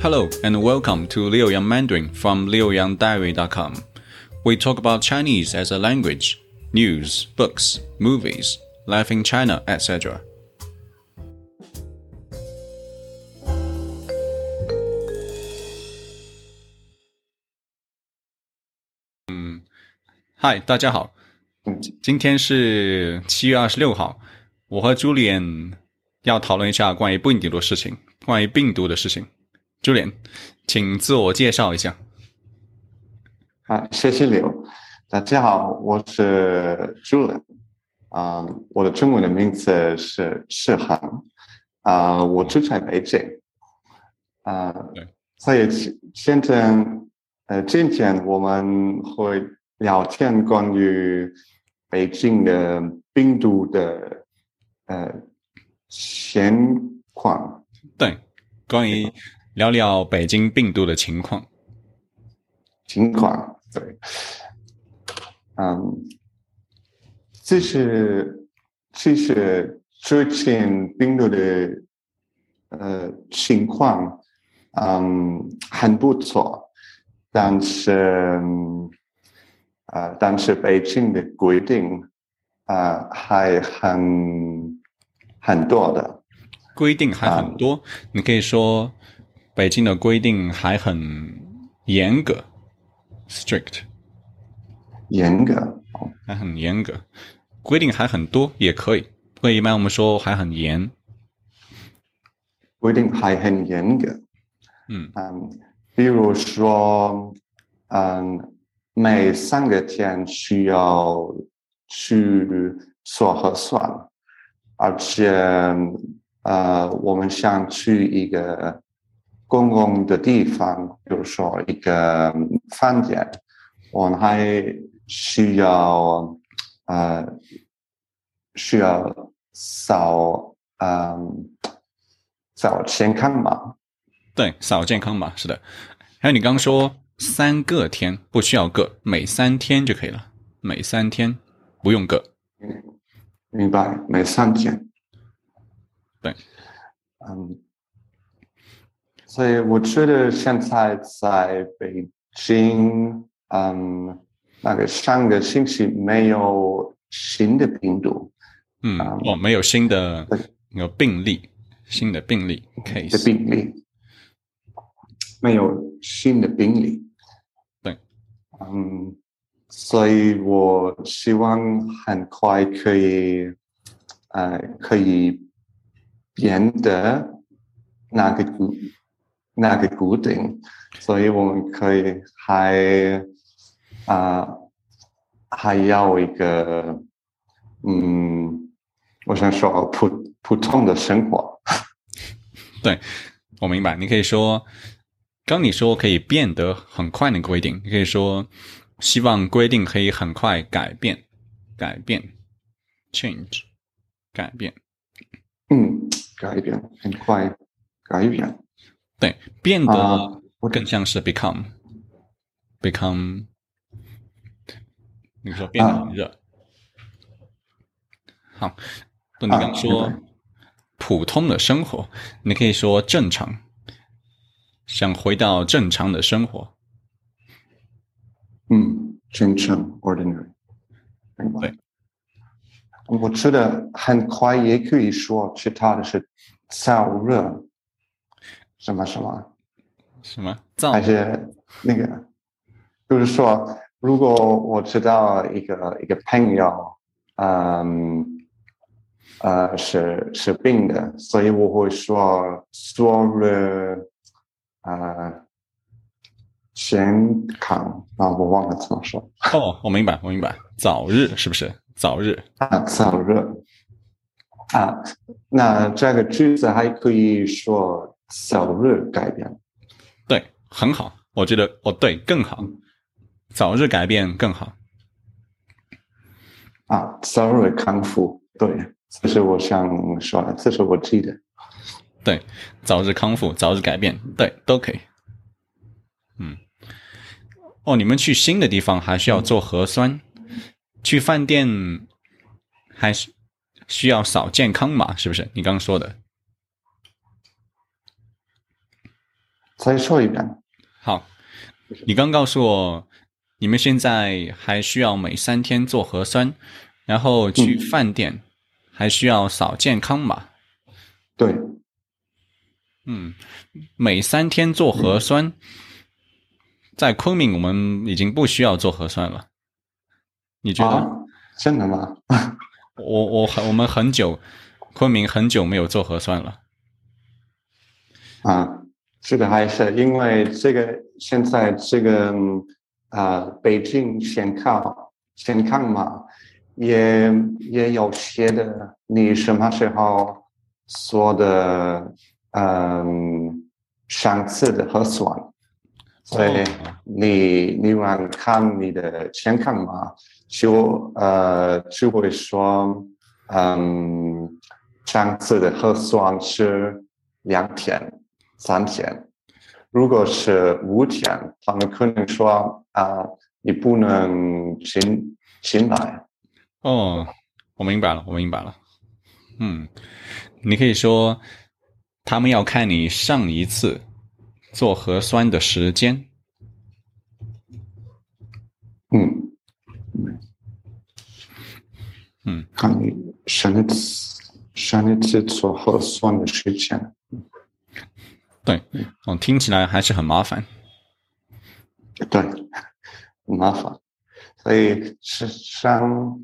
Hello and welcome to Liu Yang Mandarin from liuyangdiary.com. We talk about Chinese as a language, news, books, movies, life in China, etc. 嗯，嗨，大家好，今天是七月二十六号，我和朱莲要讨论一下关于病毒的事情，关于病毒的事情。 朱莲，请自我介绍一下。好，谢谢刘。大家好，我是朱莲。啊，我的中文的名字是世恒。啊，我住在北京。啊，所以现在呃，今天我们会聊天关于北京的病毒的呃情况。对，关于。聊聊北京病毒的情况。情况对，嗯，这是其实之前病毒的呃情况，嗯，很不错，但是呃，但是北京的规定啊还很很多的规定还很多，你可以说。北京的规定还很严格，strict，严格，还很严格，规定还很多，也可以。不过一般我们说还很严，规定还很严格。嗯嗯，比如说，嗯，每三个天需要去做核酸，而且，呃，我们想去一个。公共的地方，比如说一个饭店，我们还需要呃需要扫嗯扫健康码，对，扫健康码是的。还有你刚说三个天不需要个，每三天就可以了，每三天不用个。明白，每三天。对，嗯。所以我觉得现在在北京，嗯，那个上个星期没有新的病毒，嗯，哦，没有新的有病例，新的病例 case 的病例，没有新的病例，对，嗯，所以我希望很快可以，呃，可以变得那个。那个固定，所以我们可以还啊还要一个嗯，我想说普普通的生活。对，我明白。你可以说，刚你说可以变得很快的规定，你可以说希望规定可以很快改变，改变，change，改变。嗯，改变很快，改变。对，变得更像是 become，become，你说变得很热。好，不你刚说普通的生活，你可以说正常，想回到正常的生活。嗯，正常 ordinary。对，我吃的很快也可以说其他的是燥热。什么什么？什么？还是那个？就是说，如果我知道一个一个朋友，嗯，呃，是是病的，所以我会说说了，呃，健康啊，我忘了怎么说。哦，我明白，我明白，早日是不是？早日啊，早日啊，那这个句子还可以说。早日改变，对，很好，我觉得哦，对，更好，早日改变更好。啊，早日康复，对，这是我想说的，这是我记得。对，早日康复，早日改变，对，都可以。嗯，哦，你们去新的地方还需要做核酸，去饭店还是需要扫健康码，是不是？你刚刚说的。再说一遍。好，你刚告诉我，你们现在还需要每三天做核酸，然后去饭店还需要扫健康码。对，嗯，每三天做核酸，在昆明我们已经不需要做核酸了。你觉得？啊，真的吗？我我很我们很久，昆明很久没有做核酸了。啊，这个还是因为这个现在这个啊、北京健康健康嘛也也有写的，你什么时候做的嗯上次的核酸，所以哦你你往看你的健康码，就呃就会说嗯上次的核酸是两天。三天，如果是五天，他们可能说啊、你不能进进来。哦，我明白了，我明白了。嗯，你可以说，他们要看你上一次做核酸的时间。嗯嗯，看你上一次上一次做核酸的时间。对，哦，听起来还是很麻烦。对，很麻烦。所以是上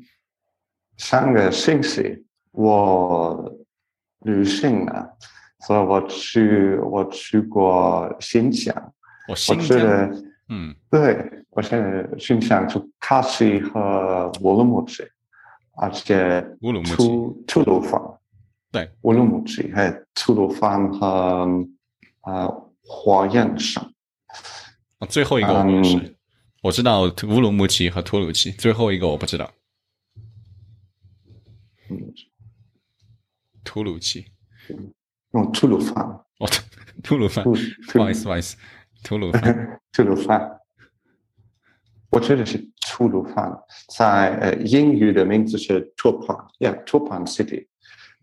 上个星期我旅行了，所以我去我去过新疆。我我新疆，嗯，对我现在新疆去喀什和乌鲁木齐，而且乌鲁木齐吐吐鲁番，对，乌鲁木齐还有吐鲁番和呃火焰山。啊最后一个我不是，嗯我知道乌鲁木齐和吐鲁齐，最后一个我不知道。嗯，吐鲁齐，用吐鲁番，哦，吐鲁番，不好意思，不好意思，吐鲁番。吐鲁番，我觉得是吐鲁番，在呃英语的名字是 Turpan，yeah Turpan City，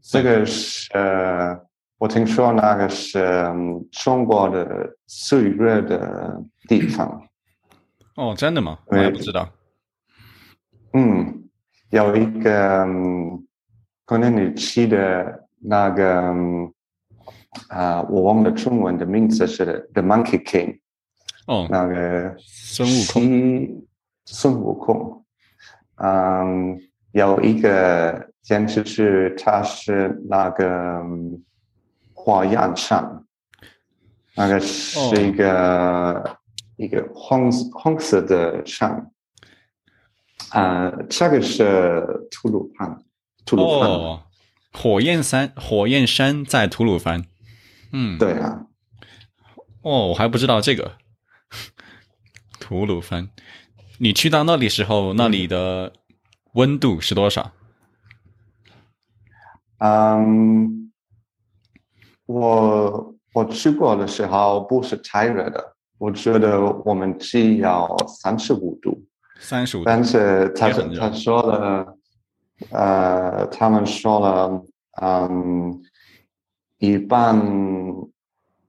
这个是呃我听说那个是、嗯中国的最热的地方，哦，真的吗？我也不知道。嗯，有一个嗯可能你记得那个嗯啊、我忘了中文的名字是 The Monkey King，哦，那个孙悟空。孙悟空，嗯，有一个电视剧，它是那个嗯火焰山，那个是一个、一个红红色的山，啊、这个是吐鲁番，吐鲁番，哦，火焰山，火焰山在吐鲁番。嗯，对啊，哦，我还不知道这个。吐鲁番，你去到那里时候，那里的温度是多少？嗯，我我去过的时候不是太热的，我觉得我们只要三十五度，三十五度。但是他他说了，呃，他们说了，嗯，一般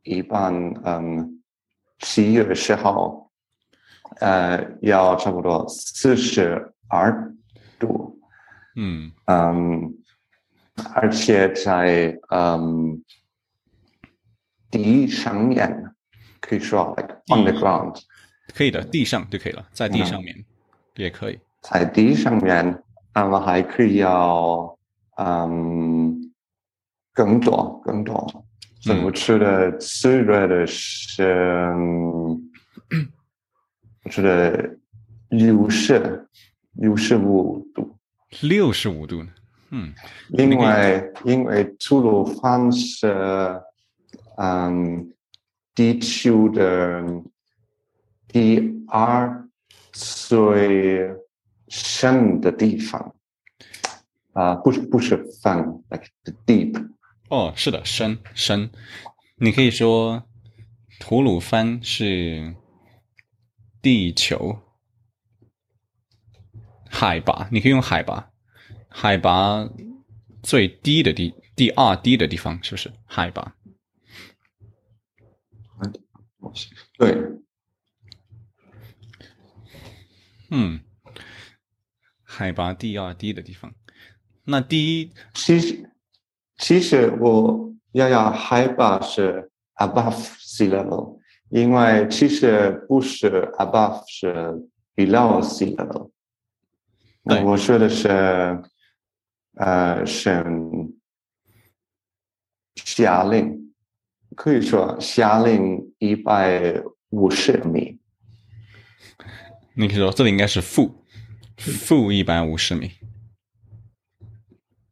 一般，嗯，七月时候，呃，要差不多四十二度，嗯，嗯，而且在嗯地上面可以说 like on the ground，可以的，地上就可以了，在地上面也可以。在地上面，那么还可以要嗯更多更多。所以我觉得最热的是，嗯我觉得六十六十五度。六十五度呢？嗯，因为因为吐鲁番是嗯地球的第二最深的地方啊、不是不是泛，like the deep，哦，是的，深深。你可以说吐鲁番是地球海拔，你可以用海拔，海拔最低的地，第二低的地方是不是海拔？对，嗯，海拔第二低的地方。那第一，其实其实我要要海拔是 above sea level，因为其实不是 above 是 below sea level。对我说的是呃是下令，可以说下令一百五十米。你可以说这里应该是负负一百五十米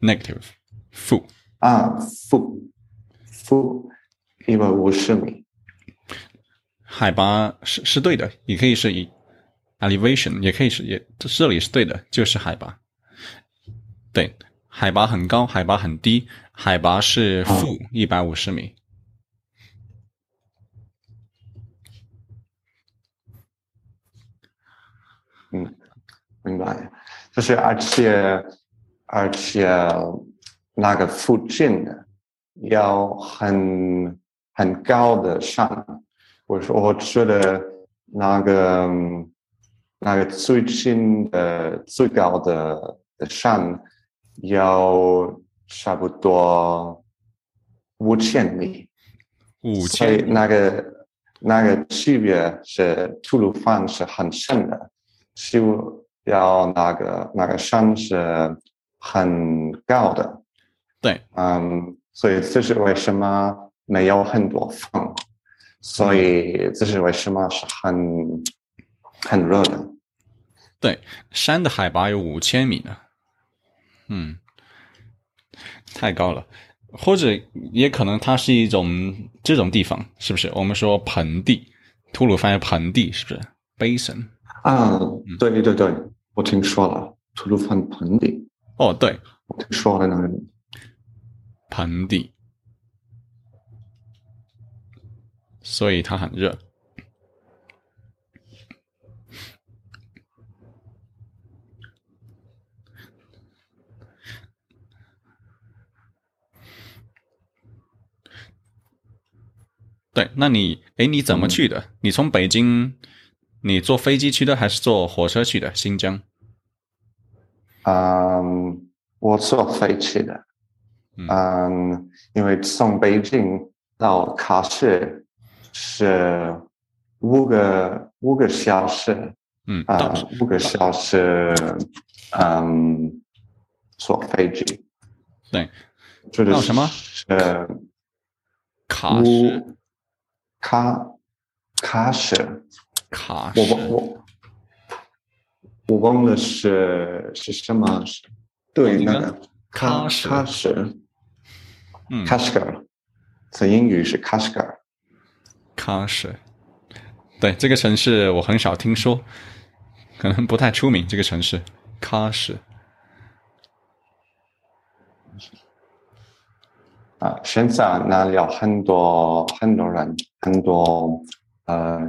，negative 负。啊，负负一百五十米。海拔是是对的，也可以是以 elevation，也可以是也这这里是对的，就是海拔。对，海拔很高，海拔很低，海拔是负一百五十米。明白。就是而且而且那个附近的要很很高的山，我说我觉得那个那个最近的最高的的山要差不多五千米。五千那个那个区别是吐鲁番是很深的，就要那个那个山是很高的，对，嗯，所以这是为什么没有很多风，所以这是为什么是很很热的。对，山的海拔有五千米呢，嗯，太高了，或者也可能它是一种这种地方，是不是？我们说盆地，吐鲁番有盆地，是不是？basin，啊，对对对，我听说了，吐鲁番盆地，哦，对，我听说了那个，盆地，所以它很热。对，那你，哎，你怎么去的？你从北京，你坐飞机去的，还是坐火车去的？新疆？嗯，我坐飞机的。嗯。嗯，因为从北京到喀什是五个五个小时，嗯，啊、到五个小时，嗯，坐飞机，对，这个到什么？是喀什，喀喀什，我喀什，忘我我忘了是是什么，对，那个那个喀喀什喀什。嗯，Kashgar，在英语是 Kashgar。喀什，对这个城市我很少听说，可能不太出名。这个城市，喀什，啊，现在那里有很多很多人，很多呃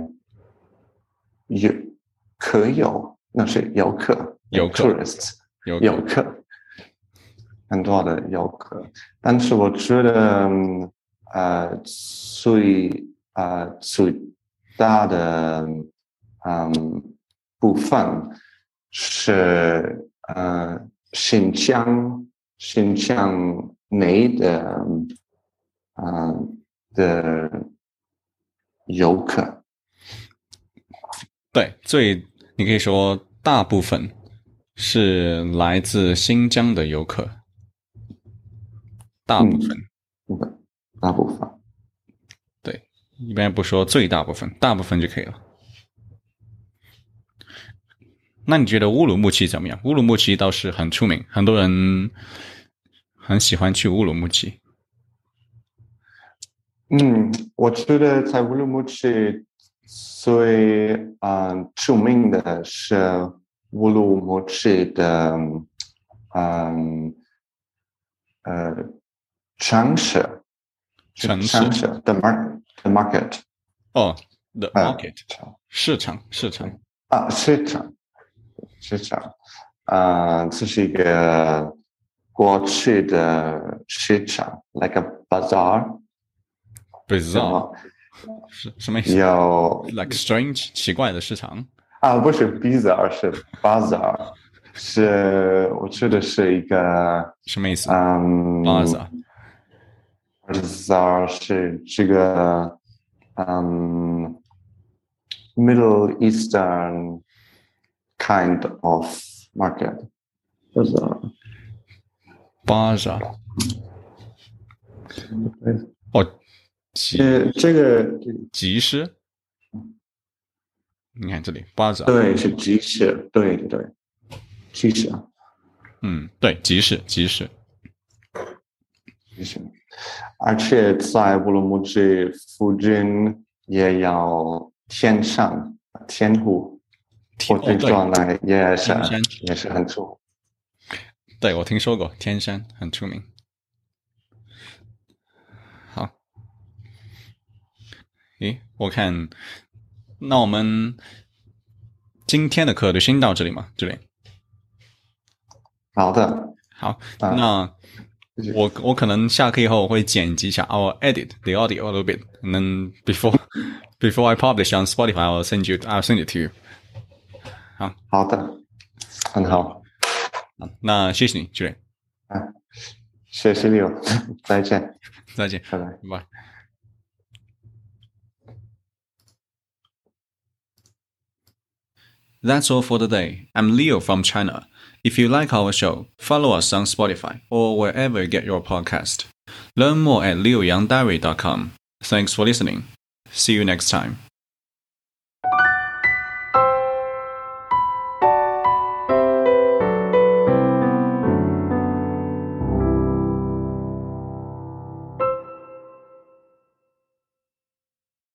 游可有，那是游客，游客 tourists 有游客，很多的游客。但是我觉得，嗯呃，最呃最大的嗯部分是呃新疆新疆内的嗯的游客。对，最你可以说大部分是来自新疆的游客，大部分、嗯，大部分。对，一般不说最大部分，大部分就可以了。那你觉得乌鲁木齐怎么样？乌鲁木齐倒是很出名，很多人很喜欢去乌鲁木齐。嗯，我觉得在乌鲁木齐最嗯著名的是乌鲁木齐的嗯呃城市，城市城市 the market the market 哦，the 啊 market 市场市场，啊市场市场啊，这是一个过去的市场，like a bazaar。bazaar，是什么意思有？Like strange 奇怪的市场。啊，不是 bizarre，是 bazaar，是我觉得是一个什么意思嗯？Bazaar bazaar 是这个嗯 Middle Eastern kind of market bazaar。 Bazaar 哦， 集这这个集市。你看这里 Bazaar，对是集市，对对对，集市啊，嗯，对，集市集市。集市，而且在乌鲁木齐附近也有天山、天湖，天我听说哦那也是也是很出。对，我听说过天山很出名。诶，我看，那我们今天的课就先到这里嘛，这里。好的，好，啊那我我可能下课以后我会剪辑一下，I will edit the audio a little bit, and then before before I publish on Spotify, I will send you I'll send it to you. 好好的，很好，好，那谢谢你，这里，谢谢你哦，再见，再见，拜拜。拜拜。That's all for today. I'm Leo from China. If you like our show, follow us on Spotify or wherever you get your podcast. Learn more at leoyangdiary.com. Thanks for listening. See you next time.